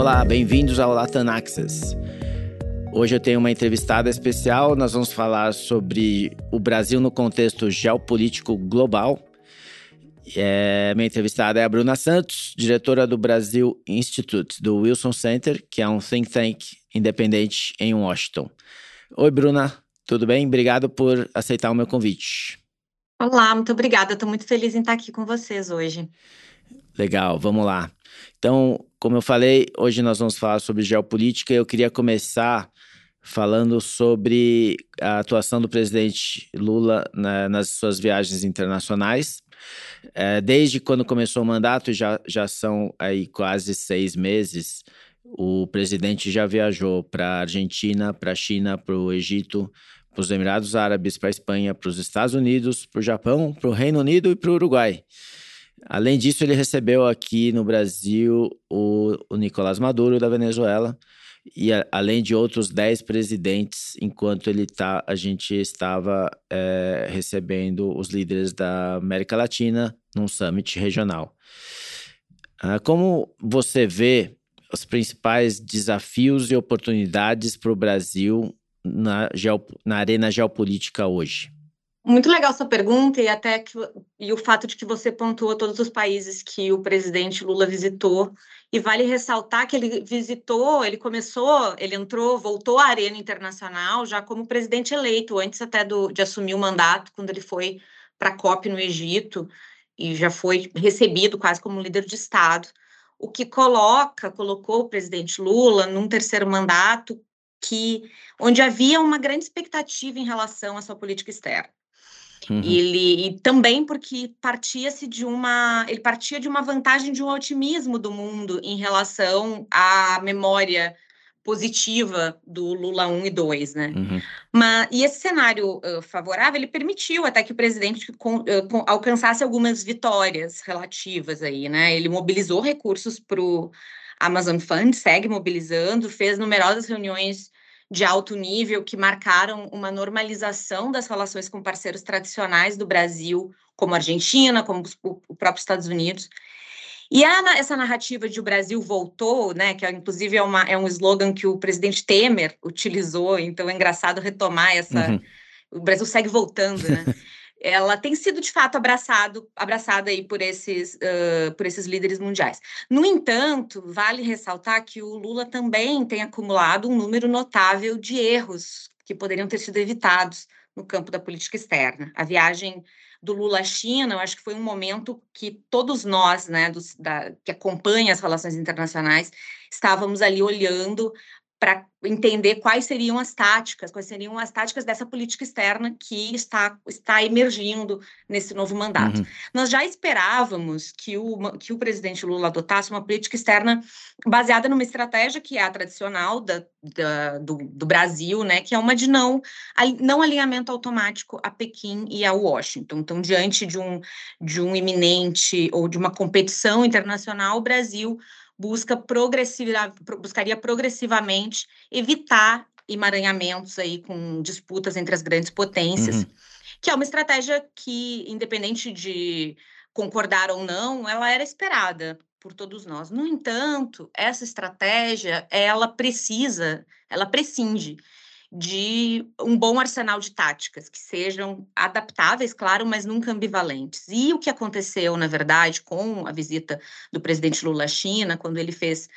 Olá, bem-vindos ao Latam Access. Hoje eu tenho uma entrevistada especial. Nós vamos falar sobre o Brasil no contexto geopolítico global. É, minha entrevistada é a Bruna Santos, diretora do Brasil Institute, do Wilson Center, que é um think tank independente em Washington. Oi, Bruna, tudo bem? Obrigado por aceitar o meu convite. Olá, muito obrigada. Estou muito feliz em estar aqui com vocês hoje. Legal, vamos lá. Então, como eu falei, hoje nós vamos falar sobre geopolítica. Eu queria começar falando sobre a atuação do presidente Lula na, nas suas viagens internacionais. É, desde quando começou o mandato, já, já são aí quase seis meses, o presidente já viajou para a Argentina, para a China, para o Egito, para os Emirados Árabes, para a Espanha, para os Estados Unidos, para o Japão, para o Reino Unido e para o Uruguai. Além disso, ele recebeu aqui no Brasil o, o Nicolás Maduro da Venezuela e a, além de outros 10 presidentes, enquanto ele tá, a gente estava é, recebendo os líderes da América Latina num summit regional. Ah, como você vê os principais desafios e oportunidades para o Brasil na, na arena geopolítica hoje? Muito legal sua pergunta e até que, e o fato de que você pontuou todos os países que o presidente Lula visitou e vale ressaltar que ele visitou, ele começou, ele entrou, voltou à arena internacional já como presidente eleito antes até do, de assumir o mandato quando ele foi para a COP no Egito e já foi recebido quase como líder de Estado, o que coloca, colocou o presidente Lula num terceiro mandato que onde havia uma grande expectativa em relação à sua política externa. Uhum. Ele e também porque partia-se de uma, ele partia de uma vantagem de um otimismo do mundo em relação à memória positiva do Lula 1 e 2, né? Uhum. Mas, e esse cenário uh, favorável, ele permitiu até que o presidente com, uh, com, alcançasse algumas vitórias relativas aí, né? Ele mobilizou recursos para o Amazon Fund, segue mobilizando, fez numerosas reuniões de alto nível que marcaram uma normalização das relações com parceiros tradicionais do Brasil, como a Argentina, como o próprio Estados Unidos. E a, essa narrativa de o Brasil voltou, né, que é, inclusive é, uma, é um slogan que o presidente Temer utilizou, então é engraçado retomar essa. Uhum. O Brasil segue voltando, né? ela tem sido de fato abraçado, abraçada aí por esses, uh, por esses líderes mundiais. No entanto, vale ressaltar que o Lula também tem acumulado um número notável de erros que poderiam ter sido evitados no campo da política externa. A viagem do Lula à China, eu acho que foi um momento que todos nós, né, dos, da, que acompanham as relações internacionais, estávamos ali olhando para entender quais seriam as táticas, quais seriam as táticas dessa política externa que está, está emergindo nesse novo mandato. Uhum. Nós já esperávamos que o, que o presidente Lula adotasse uma política externa baseada numa estratégia que é a tradicional da, da, do, do, Brasil, né, que é uma de não, não alinhamento automático a Pequim e a Washington. Então, diante de um, de um iminente ou de uma competição internacional, o Brasil busca progressiva, buscaria progressivamente evitar emaranhamentos aí com disputas entre as grandes potências, uhum. que é uma estratégia que, independente de concordar ou não, ela era esperada por todos nós. No entanto, essa estratégia, ela precisa, ela prescinde de um bom arsenal de táticas que sejam adaptáveis, claro, mas nunca ambivalentes. E o que aconteceu, na verdade, com a visita do presidente Lula à China, quando ele fez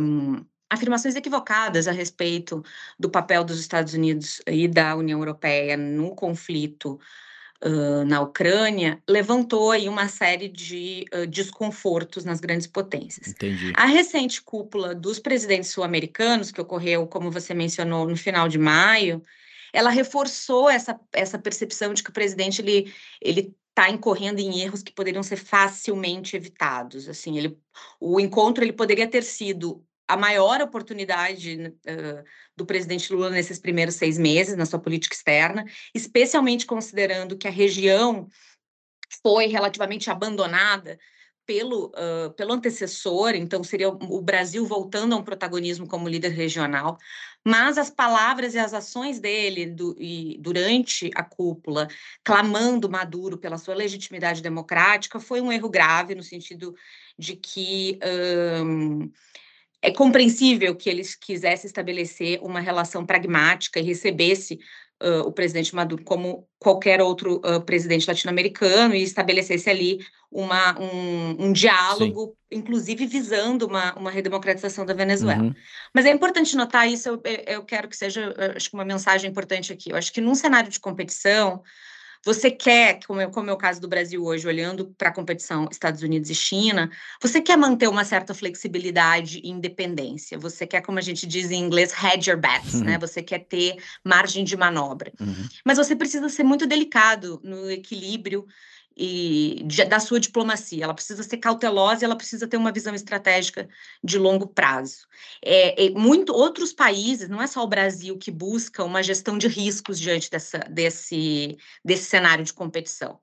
um, afirmações equivocadas a respeito do papel dos Estados Unidos e da União Europeia no conflito uh, na Ucrânia, levantou aí uma série de uh, desconfortos nas grandes potências. Entendi. A recente cúpula dos presidentes sul-americanos, que ocorreu, como você mencionou, no final de maio, ela reforçou essa, essa percepção de que o presidente ele, ele está incorrendo em erros que poderiam ser facilmente evitados. Assim, ele, o encontro ele poderia ter sido a maior oportunidade uh, do presidente Lula nesses primeiros seis meses na sua política externa, especialmente considerando que a região foi relativamente abandonada pelo, uh, pelo antecessor, então seria o Brasil voltando a um protagonismo como líder regional, mas as palavras e as ações dele do, e, durante a cúpula, clamando Maduro pela sua legitimidade democrática, foi um erro grave no sentido de que um, é compreensível que eles quisessem estabelecer uma relação pragmática e recebesse uh, o presidente Maduro como qualquer outro uh, presidente latino-americano e estabelecesse ali uma, um, um diálogo, Sim. inclusive visando uma, uma redemocratização da Venezuela. Uhum. Mas é importante notar isso, eu, eu quero que seja acho que uma mensagem importante aqui. Eu acho que num cenário de competição, você quer, como é, como é o caso do Brasil hoje, olhando para a competição Estados Unidos e China, você quer manter uma certa flexibilidade e independência. Você quer, como a gente diz em inglês, hedge your bets, né? uhum. né? Você quer ter margem de manobra. Uhum. Mas você precisa ser muito delicado no equilíbrio e de, da sua diplomacia. Ela precisa ser cautelosa e ela precisa ter uma visão estratégica de longo prazo. É, é, muito outros países, não é só o Brasil que busca uma gestão de riscos diante dessa, desse, desse cenário de competição.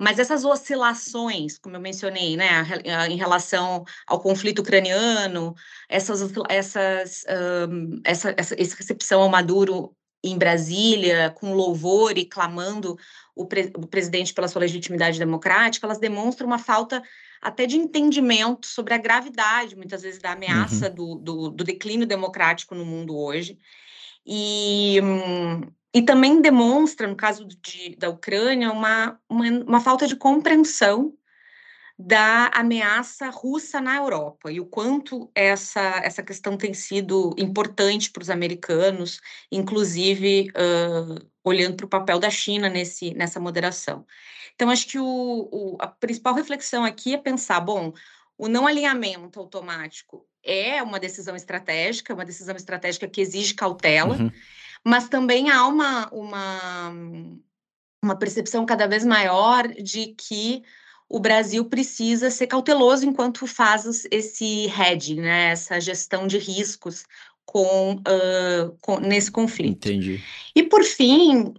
Mas essas oscilações, como eu mencionei, né, em relação ao conflito ucraniano, essas, essas, um, essa, essa, essa recepção ao Maduro em Brasília, com louvor e clamando o, pre o, presidente pela sua legitimidade democrática, elas demonstram uma falta até de entendimento sobre a gravidade, muitas vezes, da ameaça uhum. do, do, do, declínio democrático no mundo hoje. E, e também demonstra, no caso de, da Ucrânia, uma, uma, uma falta de compreensão da ameaça russa na Europa e o quanto essa, essa questão tem sido importante para os americanos, inclusive uh, olhando para o papel da China nesse, nessa moderação. Então, acho que o, o, a principal reflexão aqui é pensar, bom, o não alinhamento automático é uma decisão estratégica, uma decisão estratégica que exige cautela, uhum. mas também há uma, uma, uma percepção cada vez maior de que o Brasil precisa ser cauteloso enquanto faz esse hedging, né, essa gestão de riscos com, uh, com, nesse conflito. Entendi. E por fim,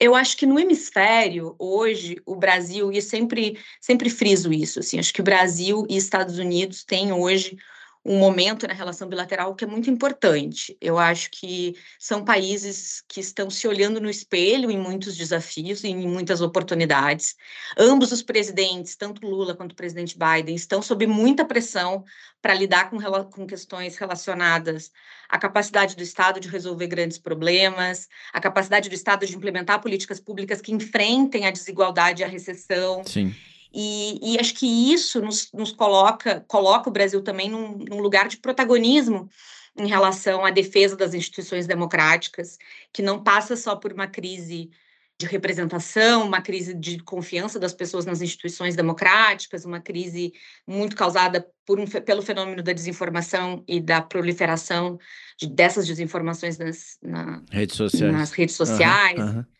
eu acho que no hemisfério hoje o Brasil e sempre sempre friso isso, assim, acho que o Brasil e Estados Unidos têm hoje um momento na relação bilateral que é muito importante. Eu acho que são países que estão se olhando no espelho em muitos desafios e em muitas oportunidades. Ambos os presidentes, tanto Lula quanto o presidente Biden, estão sob muita pressão para lidar com, com questões relacionadas à capacidade do Estado de resolver grandes problemas, à capacidade do Estado de implementar políticas públicas que enfrentem a desigualdade e a recessão. Sim. E, e, acho que isso nos, nos, coloca, coloca o Brasil também num, num, lugar de protagonismo em relação à defesa das instituições democráticas, que não passa só por uma crise de representação, uma crise de confiança das pessoas nas instituições democráticas, uma crise muito causada por um, pelo fenômeno da desinformação e da proliferação de, dessas desinformações nas, na, redes sociais. Nas redes sociais. Uhum, uhum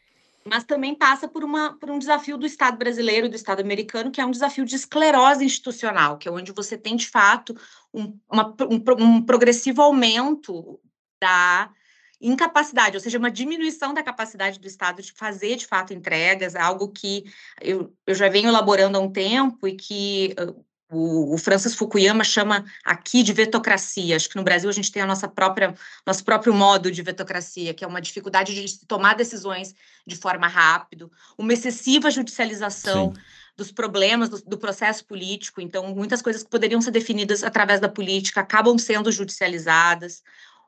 mas também passa por, uma, por um desafio do Estado brasileiro, do Estado americano, que é um desafio de esclerose institucional, que é onde você tem, de fato, um, uma, um, um progressivo aumento da incapacidade, ou seja, uma diminuição da capacidade do Estado de fazer, de fato, entregas, algo que eu, eu já venho elaborando há um tempo e que o, o, Francis Fukuyama chama aqui de vetocracia. Acho que no Brasil a gente tem a nossa própria nosso próprio modo de vetocracia, que é uma dificuldade de tomar decisões de forma rápida, uma excessiva judicialização Sim. dos problemas do, do, processo político. Então, muitas coisas que poderiam ser definidas através da política acabam sendo judicializadas,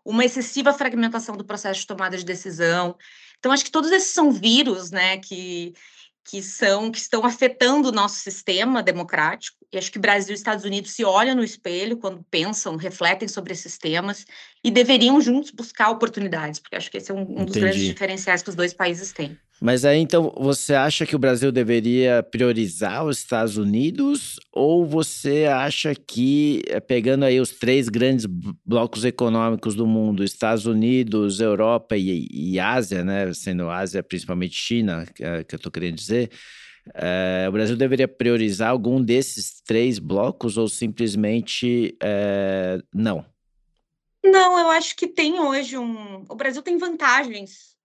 uma excessiva fragmentação do processo de tomada de decisão. Então, acho que todos esses são vírus, né, que que são que estão afetando o nosso sistema democrático. E acho que Brasil e Estados Unidos se olham no espelho quando pensam, refletem sobre esses temas e deveriam juntos buscar oportunidades, porque acho que esse é um, um dos grandes diferenciais que os dois países têm. Mas aí então você acha que o Brasil deveria priorizar os Estados Unidos ou você acha que eh, pegando aí os três grandes blocos econômicos do mundo, Estados Unidos, Europa e, e Ásia, né, sendo Ásia principalmente China, que, é, que eu estou querendo dizer, é, o Brasil deveria priorizar algum desses três blocos ou simplesmente é, não? Não, eu acho que tem hoje um. O Brasil tem vantagens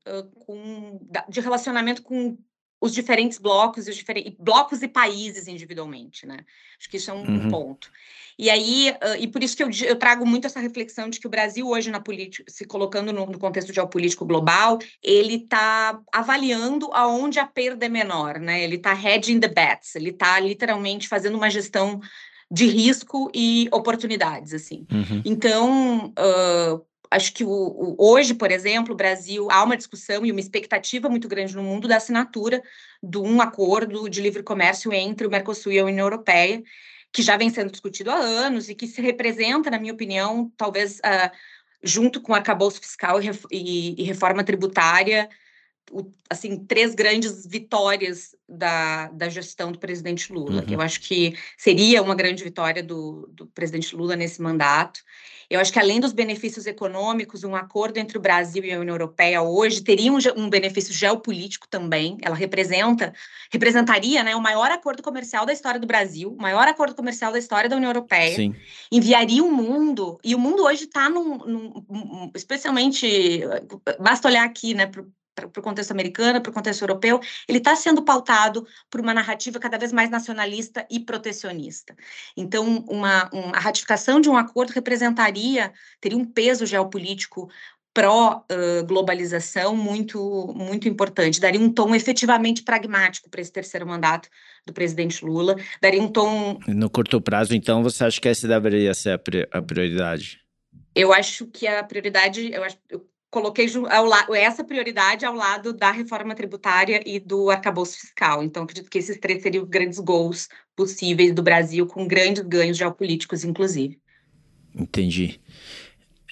com, de relacionamento com os diferentes blocos e os diferentes blocos e países individualmente, né? Acho que isso é um, uhum. ponto. E aí, uh, e por isso que eu, eu, trago muito essa reflexão de que o Brasil hoje na política, se colocando no, no contexto geopolítico global, ele está avaliando aonde a perda é menor, né? Ele está hedging the bets, ele está literalmente fazendo uma gestão de risco e oportunidades, assim. Uhum. Então, uh, acho que o, o, hoje, por exemplo, o Brasil há uma discussão e uma expectativa muito grande no mundo da assinatura de um acordo de livre comércio entre o Mercosul e a União Europeia, que já vem sendo discutido há anos e que se representa, na minha opinião, talvez uh, junto com arcabouço fiscal e, e, e reforma tributária, o, assim, três grandes vitórias da, da gestão do presidente Lula. Uhum. Eu acho que seria uma grande vitória do, do presidente Lula nesse mandato. Eu acho que, além dos benefícios econômicos, um acordo entre o Brasil e a União Europeia hoje teria um, um benefício geopolítico também. Ela representa, representaria né, o maior acordo comercial da história do Brasil, o maior acordo comercial da história da União Europeia. Sim. Enviaria o um mundo, e o mundo hoje está num, num, especialmente, basta olhar aqui, né, para o contexto americano, para o contexto europeu, ele está sendo pautado por uma narrativa cada vez mais nacionalista e protecionista. Então, uma, uma, a ratificação de um acordo representaria, teria um peso geopolítico pró-globalização uh, muito, muito importante, daria um tom efetivamente pragmático para esse terceiro mandato do presidente Lula, daria um tom... No curto prazo, então, você acha que essa deveria ser a prioridade? Eu acho que a prioridade, eu, acho, eu coloquei essa prioridade ao lado da reforma tributária e do arcabouço fiscal. Então, acredito que esses três seriam grandes gols possíveis do Brasil, com grandes ganhos geopolíticos, inclusive. Entendi.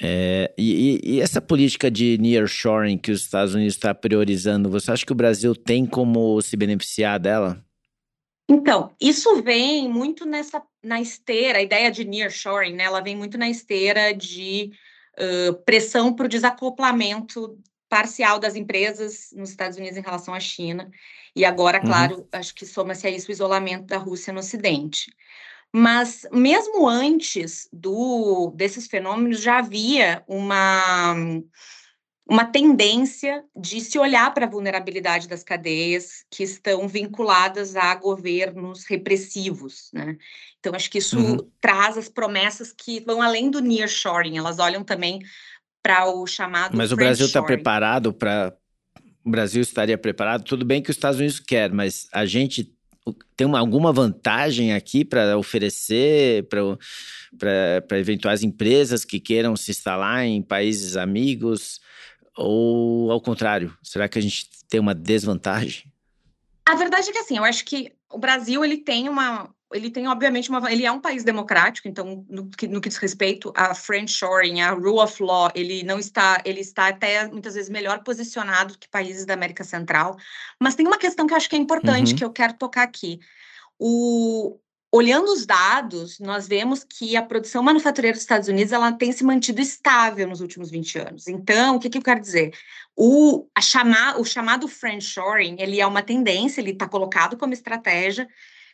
É, e, e, essa política de nearshoring que os Estados Unidos está priorizando, você acha que o Brasil tem como se beneficiar dela? Então, isso vem muito nessa na esteira, a ideia de nearshoring, né? Ela vem muito na esteira de pressão para o desacoplamento parcial das empresas nos Estados Unidos em relação à China. E agora, uhum. claro, acho que soma-se a isso o isolamento da Rússia no Ocidente. Mas mesmo antes do desses fenômenos já havia uma uma tendência de se olhar para a vulnerabilidade das cadeias que estão vinculadas a governos repressivos, né? Então, acho que isso uhum. traz as promessas que vão além do nearshoring, elas olham também para o chamado Mas o Brasil está preparado para... O Brasil estaria preparado? Tudo bem que os Estados Unidos quer, mas a gente tem uma, alguma vantagem aqui para oferecer para eventuais empresas que queiram se instalar em países amigos? Ou ao contrário, será que a gente tem uma desvantagem? A verdade é que assim, eu acho que o Brasil ele tem uma, ele tem obviamente uma, ele é um país democrático, então no que, no que diz respeito a friendshoring, a rule of law, ele não está, ele está até muitas vezes melhor posicionado que países da América Central. Mas tem uma questão que eu acho que é importante uhum. que eu quero tocar aqui. O, Olhando os dados, nós vemos que a produção manufatureira dos Estados Unidos ela tem se mantido estável nos últimos 20 anos. Então, o que, que eu quero dizer? O, a chamar, o chamado friendshoring, ele é uma tendência, ele está colocado como estratégia,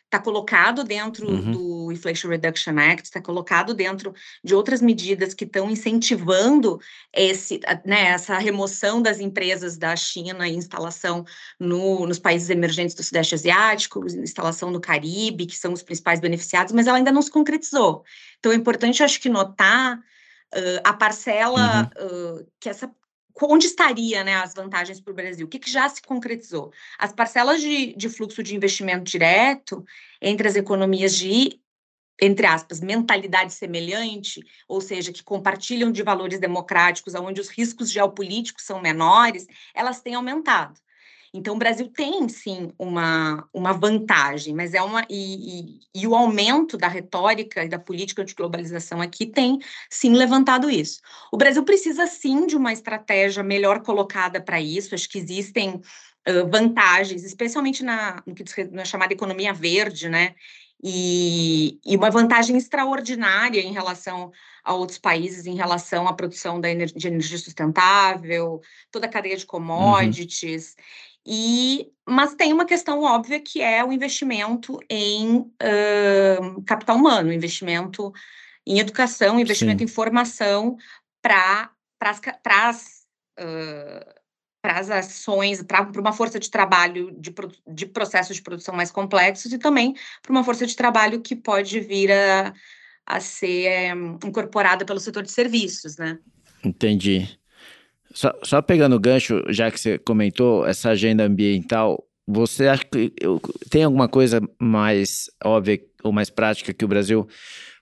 está colocado dentro uhum. do Inflation Reduction Act, está colocado dentro de outras medidas que estão incentivando esse, né, essa remoção das empresas da China e instalação no, nos países emergentes do Sudeste Asiático, instalação no Caribe, que são os principais beneficiados, mas ela ainda não se concretizou. Então é importante, acho que, notar Uh, a parcela uhum. uh, que essa onde estaria né, as vantagens para o Brasil? O que, que, já se concretizou? As parcelas de, de fluxo de investimento direto entre as economias de entre aspas, mentalidade semelhante, ou seja, que compartilham de valores democráticos, onde os riscos geopolíticos são menores, elas têm aumentado. Então, o Brasil tem, sim, uma, uma vantagem, mas é uma. E, e, e, o aumento da retórica e da política de globalização aqui tem, sim, levantado isso. O Brasil precisa, sim, de uma estratégia melhor colocada para isso. Acho que existem uh, vantagens, especialmente na, no que diz, na chamada economia verde, né? E, e, uma vantagem extraordinária em relação a outros países, em relação à produção da energia, de energia sustentável, toda a cadeia de uhum. commodities. Uhum. E, mas tem uma questão óbvia que é o investimento em uh, capital humano, investimento em educação, investimento Sim. em formação para as as ações, para uma força de trabalho de, de processos de produção mais complexos e também para uma força de trabalho que pode vir a, a ser um, incorporada pelo setor de serviços, né? Entendi. Só, só pegando o gancho, já que você comentou essa agenda ambiental, você acha que tem alguma coisa mais óbvia ou mais prática que o Brasil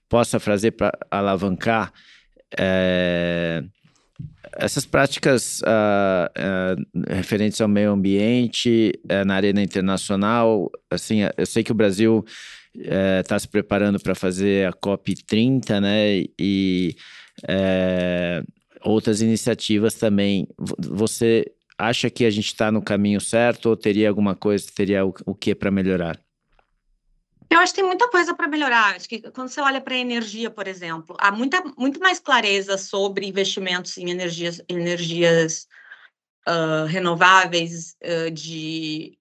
possa fazer para alavancar é, essas práticas uh, uh, referentes ao meio ambiente uh, na arena internacional? Assim, eu sei que o Brasil está se preparando para fazer a COP 30, né? E outras iniciativas também. Você acha que a gente está no caminho certo ou teria alguma coisa, teria o, o que para melhorar? Eu acho que tem muita coisa para melhorar. Acho que quando você olha para a energia, por exemplo, há muita, muito mais clareza sobre investimentos em energias, energias uh, renováveis uh, de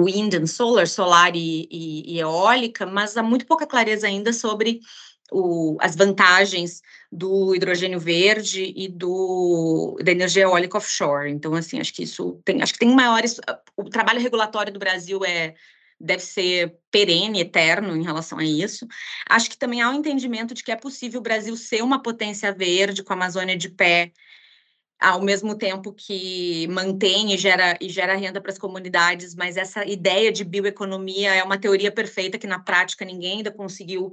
wind and solar, solar e, e, e, eólica, mas há muito pouca clareza ainda sobre o, as vantagens do hidrogênio verde e do, da energia eólica offshore. Então, assim, acho que isso tem, acho que tem maiores. O trabalho regulatório do Brasil é deve ser perene, eterno em relação a isso. Acho que também há um entendimento de que é possível o Brasil ser uma potência verde com a Amazônia de pé, ao mesmo tempo que mantém e gera, e gera renda para as comunidades, mas essa ideia de bioeconomia é uma teoria perfeita que na prática ninguém ainda conseguiu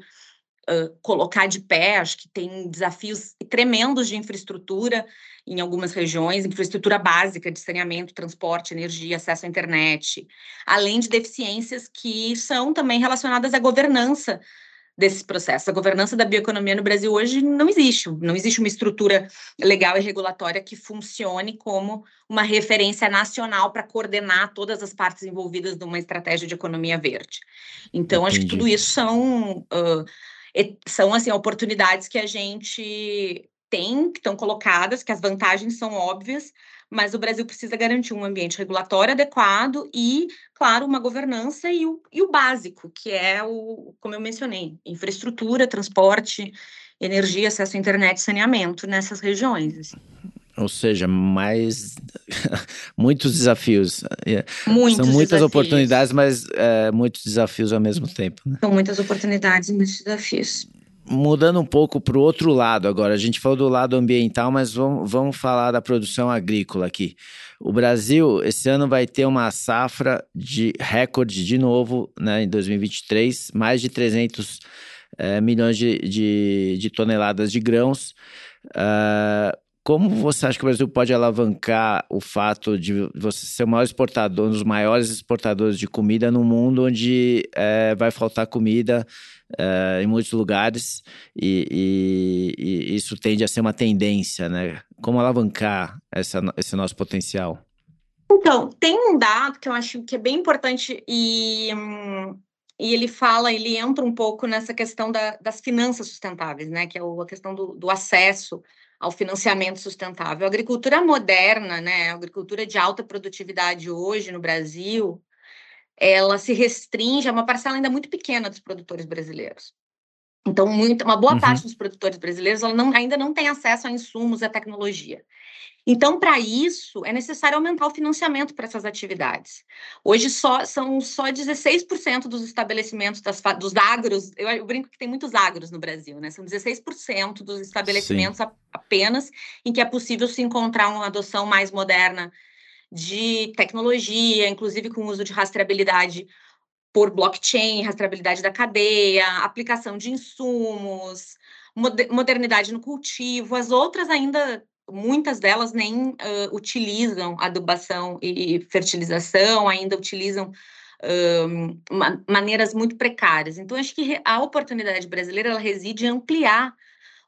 uh, colocar de pé, acho que tem desafios tremendos de infraestrutura em algumas regiões, infraestrutura básica de saneamento, transporte, energia, acesso à internet, além de deficiências que são também relacionadas à governança desses processos. A governança da bioeconomia no Brasil hoje não existe, não existe uma estrutura legal e regulatória que funcione como uma referência nacional para coordenar todas as partes envolvidas numa estratégia de economia verde. Então, Entendi. acho que tudo isso são uh, são assim oportunidades que a gente tem, que estão colocadas, que as vantagens são óbvias, mas o Brasil precisa garantir um ambiente regulatório adequado e, claro, uma governança e o, e o básico, que é o, como eu mencionei, infraestrutura, transporte, energia, acesso à internet, saneamento nessas regiões. Assim. Ou seja, mais muitos desafios. É, muitos São muitas desafios. oportunidades, mas é, muitos desafios ao mesmo tempo. Né? São muitas oportunidades e muitos desafios. Mudando um pouco para o outro lado agora, a gente falou do lado ambiental, mas vamos, vamos falar da produção agrícola aqui. O Brasil, esse ano, vai ter uma safra de recorde de novo, né, em 2023, mais de 300 é, milhões de, de, de, toneladas de grãos. Uh, como você acha que o Brasil pode alavancar o fato de você ser o maior exportador, um dos maiores exportadores de comida no mundo, onde é, vai faltar comida é, em muitos lugares e, e, e, isso tende a ser uma tendência, né? Como alavancar essa, esse nosso potencial? Então, tem um dado que eu acho que é bem importante e, e ele fala, ele entra um pouco nessa questão da, das finanças sustentáveis, né? Que é a questão do, do acesso ao financiamento sustentável. A agricultura moderna, né, a agricultura de alta produtividade hoje no Brasil, ela se restringe a uma parcela ainda muito pequena dos produtores brasileiros. Então, muito, uma boa uhum. parte dos produtores brasileiros não, ainda não tem acesso a insumos e a tecnologia. Então, para isso, é necessário aumentar o financiamento para essas atividades. Hoje só, são só 16% dos estabelecimentos das, dos agros, eu, eu, brinco que tem muitos agros no Brasil, né? São 16% dos estabelecimentos a, apenas em que é possível se encontrar uma adoção mais moderna de tecnologia, inclusive com o uso de rastreabilidade por blockchain, rastreabilidade da cadeia, aplicação de insumos, modernidade no cultivo. As outras ainda muitas delas nem uh, utilizam adubação e fertilização, ainda utilizam uh, maneiras muito precárias. Então, acho que a oportunidade brasileira ela reside em ampliar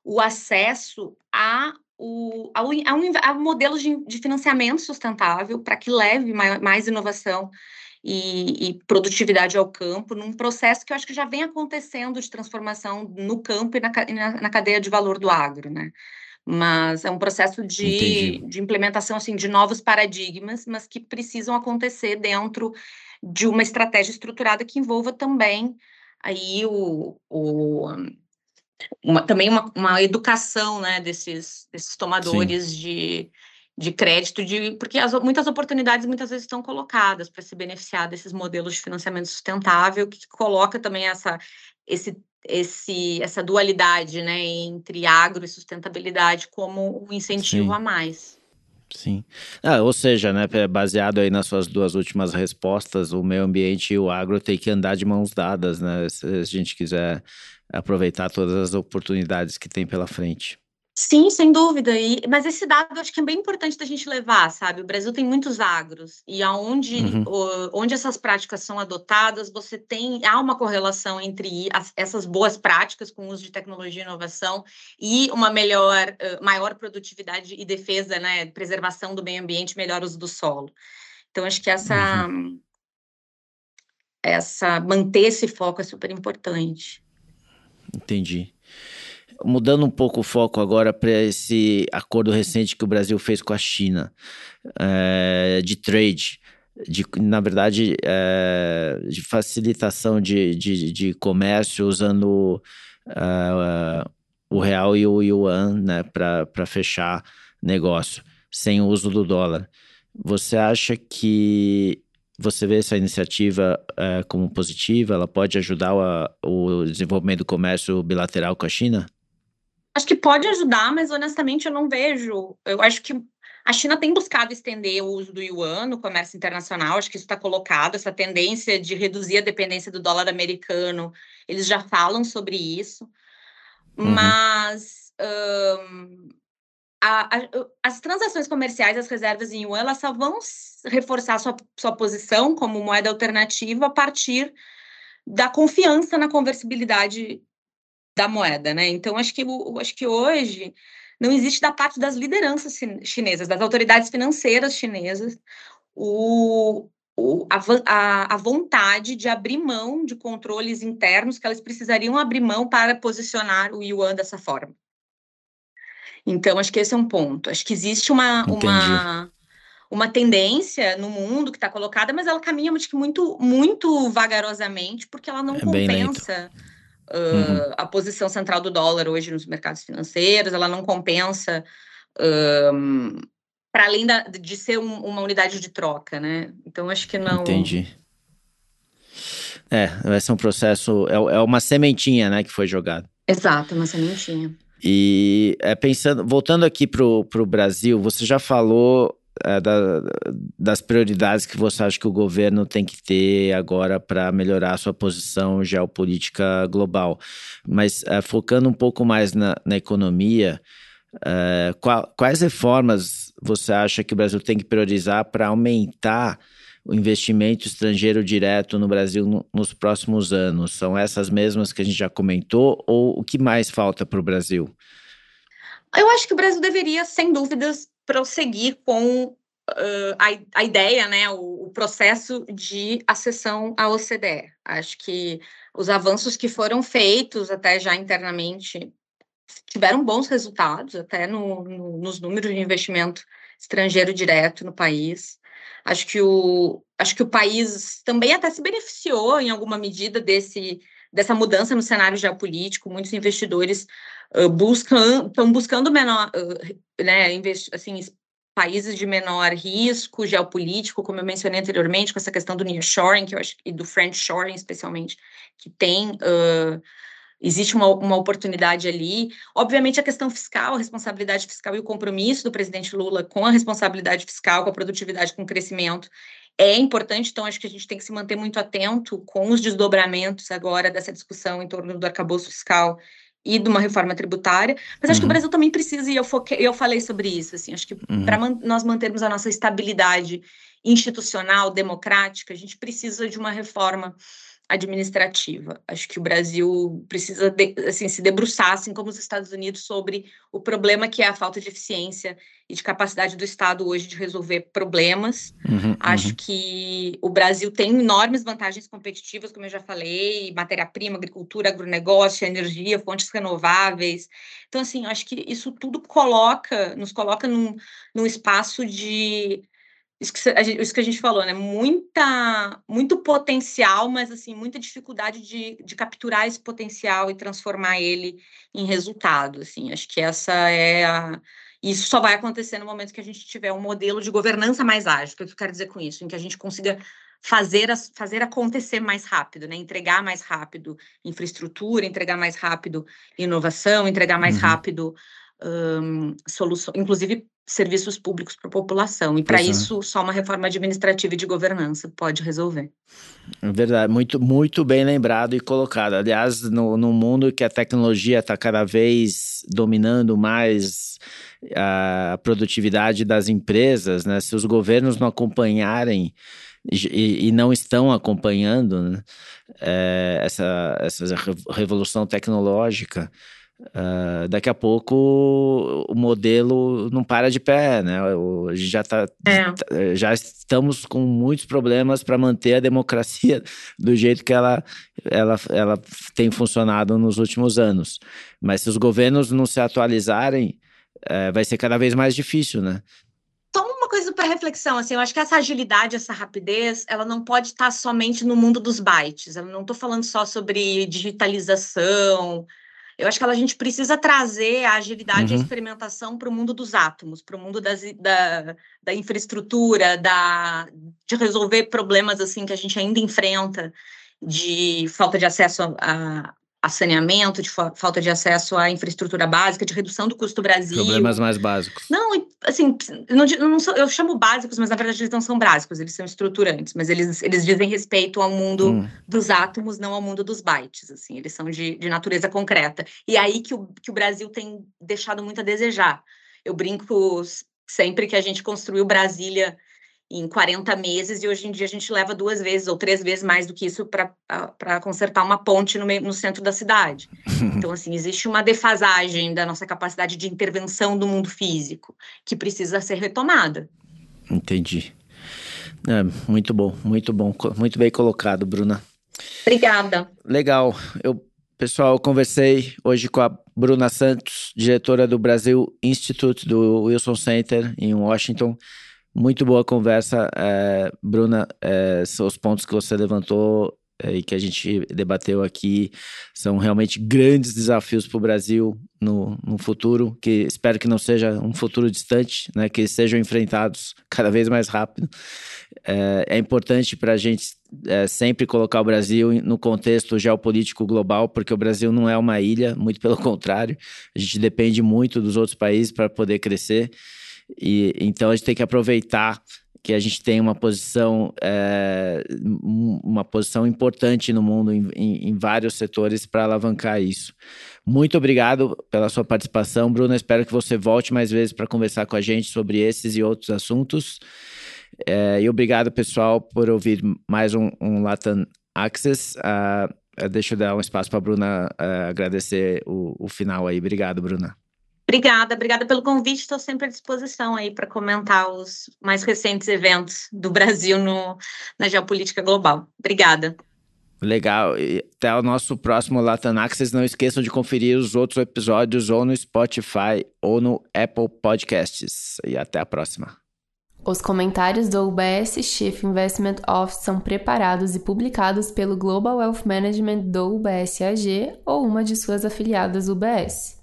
o acesso a, o, ao, ao, ao modelo de, de financiamento sustentável para que leve mais, mais inovação e, e, produtividade ao campo, num processo que eu acho que já vem acontecendo de transformação no campo e na, na, na cadeia de valor do agro, né? Mas é um processo de, de implementação assim de novos paradigmas, mas que precisam acontecer dentro de uma estratégia estruturada que envolva também aí o, o uma, também uma, uma, educação né, desses, desses tomadores de, de crédito, de, porque as, muitas oportunidades muitas vezes estão colocadas para se beneficiar desses modelos de financiamento sustentável, que coloca também essa, esse esse, essa dualidade né, entre agro e sustentabilidade como um incentivo Sim. a mais. Sim. Ah, ou seja, né, baseado aí nas suas duas últimas respostas, o meio ambiente e o agro tem que andar de mãos dadas, né? Se a gente quiser aproveitar todas as oportunidades que tem pela frente. Sim, sem dúvida. E, mas esse dado acho que é bem importante da gente levar, sabe? O Brasil tem muitos agros e aonde uhum. o, onde essas práticas são adotadas, você tem há uma correlação entre as, essas boas práticas com o uso de tecnologia e inovação e uma melhor, uh, maior produtividade e defesa, né? Preservação do meio ambiente, melhor uso do solo. Então acho que essa uhum. essa manter esse foco é super importante. Entendi. Mudando um pouco o foco agora para esse acordo recente que o Brasil fez com a China é, de trade, de, na verdade, é, de facilitação de, de, de, comércio usando uh, o real e o yuan né, para fechar negócio, sem o uso do dólar. Você acha que você vê essa iniciativa como positiva? Ela pode ajudar o, o desenvolvimento do comércio bilateral com a China? Acho que pode ajudar, mas honestamente eu não vejo. Eu acho que a China tem buscado estender o uso do yuan no comércio internacional, acho que isso está colocado, essa tendência de reduzir a dependência do dólar americano, eles já falam sobre isso, uhum. mas um, a, a, as transações comerciais, as reservas em yuan, elas só vão reforçar sua, sua posição como moeda alternativa a partir da confiança na conversibilidade da moeda, né? Então, acho que, acho que hoje não existe da parte das lideranças chinesas, das autoridades financeiras chinesas, o, o, a, a, vontade de abrir mão de controles internos que elas precisariam abrir mão para posicionar o yuan dessa forma. Então, acho que esse é um ponto. Acho que existe uma, uma, uma tendência no mundo que está colocada, mas ela caminha muito, muito vagarosamente, porque ela não é compensa uh, a posição central do dólar hoje nos mercados financeiros, ela não compensa um, para além da, de ser um, uma unidade de troca, né? Então acho que não. Entendi. É, vai ser um processo, é, é uma sementinha, né, que foi jogada. Exato, uma sementinha. E é, pensando, voltando aqui para o Brasil, você já falou é, da, das prioridades que você acha que o governo tem que ter agora para melhorar a sua posição geopolítica global. Mas é, focando um pouco mais na, na economia, é, qual, quais reformas você acha que o Brasil tem que priorizar para aumentar o investimento estrangeiro direto no Brasil no, nos próximos anos? São essas mesmas que a gente já comentou ou o que mais falta para o Brasil? Eu acho que o Brasil deveria, sem dúvidas, prosseguir com uh, a, a, ideia, né, o, o, processo de acessão à OCDE. Acho que os avanços que foram feitos até já internamente tiveram bons resultados, até no, no, nos números de investimento estrangeiro direto no país. Acho que o, acho que o país também até se beneficiou em alguma medida desse dessa mudança no cenário geopolítico. Muitos investidores uh, buscam estão buscando menor, uh, né, assim, países de menor risco geopolítico, como eu mencionei anteriormente, com essa questão do nearshoring, que eu acho e do friendshoring especialmente, que tem uh, existe uma, uma oportunidade ali. Obviamente, a questão fiscal, a responsabilidade fiscal e o compromisso do presidente Lula com a responsabilidade fiscal, com a produtividade, com o crescimento, é importante, então acho que a gente tem que se manter muito atento com os desdobramentos agora dessa discussão em torno do arcabouço fiscal e de uma reforma tributária, mas acho que o uhum. Brasil também precisa, e eu, foquei, eu falei sobre isso, assim, acho que uhum. para man nós mantermos a nossa estabilidade institucional, democrática, a gente precisa de uma reforma administrativa. Acho que o Brasil precisa de, assim, se debruçar, assim como os Estados Unidos, sobre o problema que é a falta de eficiência e de capacidade do Estado hoje de resolver problemas. Uhum, Acho uhum. que o Brasil tem enormes vantagens competitivas, como eu já falei, matéria-prima, agricultura, agronegócio, energia, fontes renováveis. Então, assim, acho que isso tudo coloca, nos coloca num, num espaço de isso que, a gente, isso que a gente falou, né? Muita, muito potencial, mas assim, muita dificuldade de, de capturar esse potencial e transformar ele em resultado. Assim, acho que essa é a. Isso só vai acontecer no momento que a gente tiver um modelo de governança mais ágil. O que eu quero dizer com isso? Em que a gente consiga fazer, fazer acontecer mais rápido, né? Entregar mais rápido infraestrutura, entregar mais rápido inovação, entregar mais uhum. rápido um, soluções, inclusive serviços públicos para a população. E para isso, só uma reforma administrativa e de governança pode resolver. É verdade, muito, muito bem lembrado e colocado. Aliás, no, no mundo que a tecnologia está cada vez dominando mais a produtividade das empresas, né? se os governos não acompanharem e, e não estão acompanhando né? é, essa, essa revolução tecnológica, Uh, daqui a pouco o modelo não para de pé, né? A gente já, tá, é. já estamos com muitos problemas para manter a democracia do jeito que ela, ela, ela tem funcionado nos últimos anos. Mas se os governos não se atualizarem, é, vai ser cada vez mais difícil, né? Só uma coisa para reflexão, assim, eu acho que essa agilidade, essa rapidez, ela não pode estar somente no mundo dos bytes. Eu não estou falando só sobre digitalização, eu acho que a gente precisa trazer a agilidade uhum. e a experimentação para o mundo dos átomos, para o mundo das, da, da infraestrutura, da, de resolver problemas assim que a gente ainda enfrenta de falta de acesso a, a saneamento, de fa falta de acesso à infraestrutura básica, de redução do custo do Brasil. Problemas mais básicos. Não, assim, não, não sou, eu chamo básicos, mas na verdade eles não são básicos, eles são estruturantes, mas eles, eles dizem respeito ao mundo hum. dos átomos, não ao mundo dos bytes, assim, eles são de, de natureza concreta. E é aí que o, que o Brasil tem deixado muito a desejar. Eu brinco sempre que a gente construiu Brasília em 40 meses e hoje em dia a gente leva duas vezes ou três vezes mais do que isso para consertar uma ponte no, meio, no centro da cidade. Então, assim, existe uma defasagem da nossa capacidade de intervenção do mundo físico que precisa ser retomada. Entendi. É, muito bom, muito bom, muito bem colocado, Bruna. Obrigada. Legal. Eu, pessoal, eu conversei hoje com a Bruna Santos, diretora do Brasil Institute do Wilson Center em Washington. Muito boa conversa, é, Bruna. É, os pontos que você levantou é, e que a gente debateu aqui são realmente grandes desafios para o Brasil no, no futuro, que espero que não seja um futuro distante, né, que sejam enfrentados cada vez mais rápido. É, é importante para a gente é, sempre colocar o Brasil no contexto geopolítico global, porque o Brasil não é uma ilha, muito pelo contrário, a gente depende muito dos outros países para poder crescer. E, então a gente tem que aproveitar que a gente tem uma posição, é, uma posição importante no mundo em, em, em vários setores para alavancar isso. Muito obrigado pela sua participação, Bruna. Espero que você volte mais vezes para conversar com a gente sobre esses e outros assuntos. É, e obrigado, pessoal, por ouvir mais um, um Latam Access. Uh, deixa eu dar um espaço para a Bruna uh, agradecer o, o final aí. Obrigado, Bruna. Obrigada, obrigada pelo convite. Estou sempre à disposição aí para comentar os mais recentes eventos do Brasil no, na geopolítica global. Obrigada. Legal. E até o nosso próximo Latam Access. Não esqueçam de conferir os outros episódios ou no Spotify ou no Apple Podcasts. E até a próxima. Os comentários do UBS Chief Investment Office são preparados e publicados pelo Global Wealth Management do UBS AG ou uma de suas afiliadas UBS.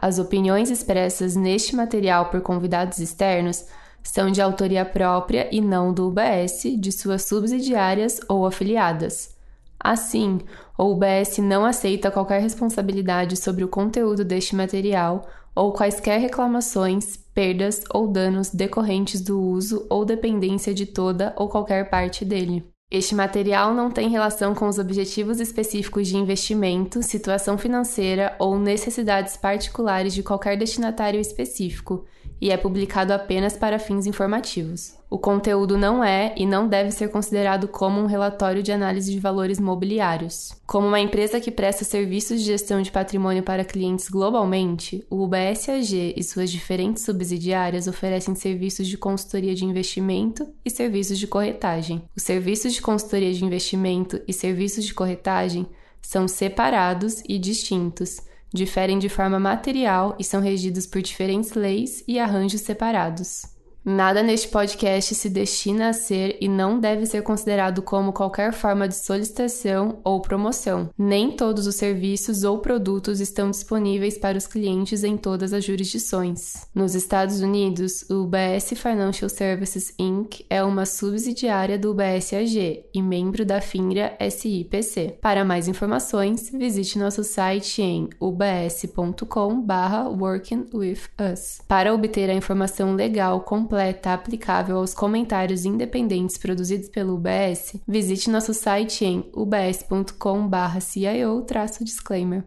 As opiniões expressas neste material por convidados externos são de autoria própria e não do UBS, de suas subsidiárias ou afiliadas. Assim, o UBS não aceita qualquer responsabilidade sobre o conteúdo deste material ou quaisquer reclamações, perdas ou danos decorrentes do uso ou dependência de toda ou qualquer parte dele. Este material não tem relação com os objetivos específicos de investimento, situação financeira ou necessidades particulares de qualquer destinatário específico e é publicado apenas para fins informativos. O conteúdo não é e não deve ser considerado como um relatório de análise de valores mobiliários. Como uma empresa que presta serviços de gestão de patrimônio para clientes globalmente, o UBS AG e suas diferentes subsidiárias oferecem serviços de consultoria de investimento e serviços de corretagem. Os serviços de consultoria de investimento e serviços de corretagem são separados e distintos diferem de forma material e são regidos por diferentes leis e arranjos separados. Nada neste podcast se destina a ser e não deve ser considerado como qualquer forma de solicitação ou promoção. Nem todos os serviços ou produtos estão disponíveis para os clientes em todas as jurisdições. Nos Estados Unidos, o UBS Financial Services Inc. é uma subsidiária do UBS AG e membro da FINRA SIPC. Para mais informações, visite nosso site em ubs.com/workingwithus. Para obter a informação legal completa completa aplicável aos comentários independentes produzidos pelo UBS, visite nosso site em ubs.com/cio-disclaimer.